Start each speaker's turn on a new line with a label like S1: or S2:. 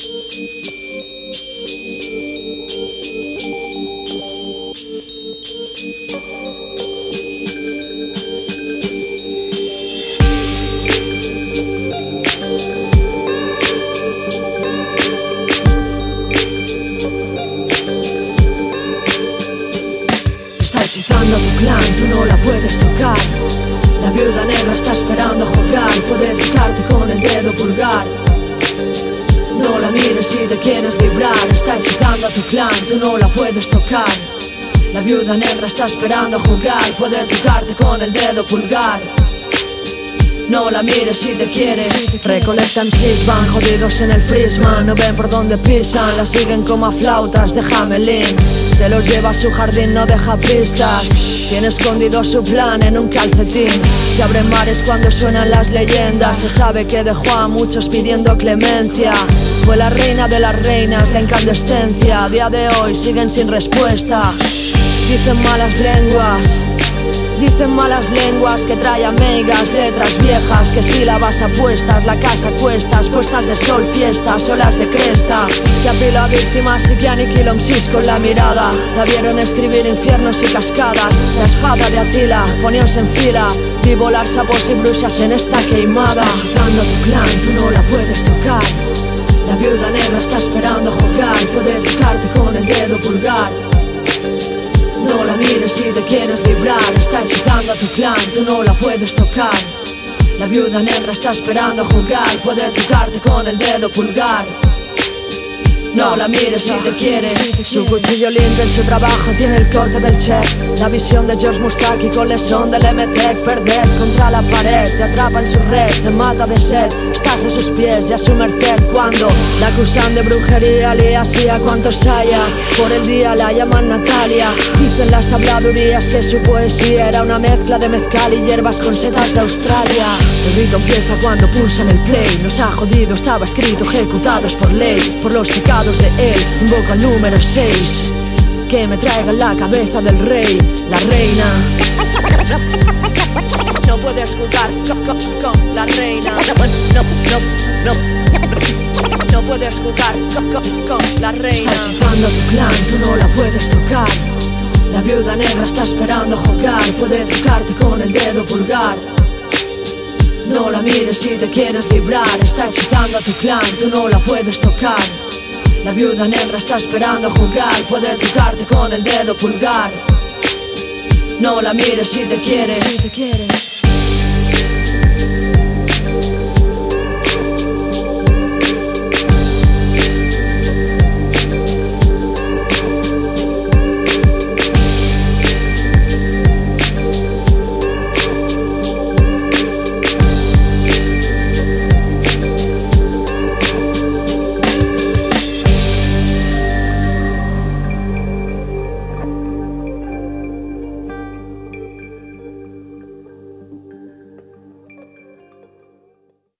S1: Está hechizando a tu clan, tú no la puedes tocar. La viuda negra está esperando Si te quieres librar, está hechizando a tu clan, tú no la puedes tocar. La viuda negra está esperando a jugar, puede tocarte con el dedo pulgar. No la mires si te quieres. Recolectan sis, van jodidos en el frisman No ven por dónde pisan, la siguen como a flautas de Hamelin Se los lleva a su jardín, no deja pistas. Tiene escondido su plan en un calcetín. Se abren mares cuando suenan las leyendas Se sabe que dejó a muchos pidiendo clemencia La reina de las reinas, la incandescencia día de hoy siguen sin respuesta Dicen malas lenguas Dicen malas lenguas que trae amigas, letras viejas, que sílabas apuestas, la casa cuestas, puestas de sol, fiestas, olas de cresta, que apila víctimas y que aniquila con la mirada. La vieron escribir infiernos y cascadas, la espada de Atila, poníos en fila, vi volar sapos y brujas en esta queimada. Está tu clan, tú no la puedes tocar. La viuda negra está esperando jugar, puede tocarte con el dedo pulgar. No la mires si te quieres librar Está hechizando a tu clan, tú no la puedes tocar La viuda negra está esperando a jugar Puede tocarte con el dedo pulgar no la mires si te quieres. Su cuchillo limpio en su trabajo tiene el corte del chef. La visión de George Mustaki con lesón del MTEC Perder contra la pared, te atrapa en su red Te mata de sed, estás a sus pies y a su merced. Cuando la acusan de brujería, le así a cuantos haya. Por el día la llaman Natalia. Dicen las habladurías que su poesía era una mezcla de mezcal y hierbas con setas de Australia. El rito empieza cuando pulsan el play. Nos ha jodido, estaba escrito, ejecutados por ley. Por los pecados de él, invoco al número 6 Que me traiga la cabeza del rey, la reina. No con, con la reina. No, no, no No con, con la reina. Está hechizando a tu clan, tú no la puedes tocar. La viuda negra está esperando jugar Puede tocarte con el dedo pulgar. No la mires si te quieres librar Está hechizando a tu clan, tú no la puedes tocar la viuda negra está esperando a jugar, puede tocarte con el dedo pulgar. No la mires si te quieres. Si te quieres.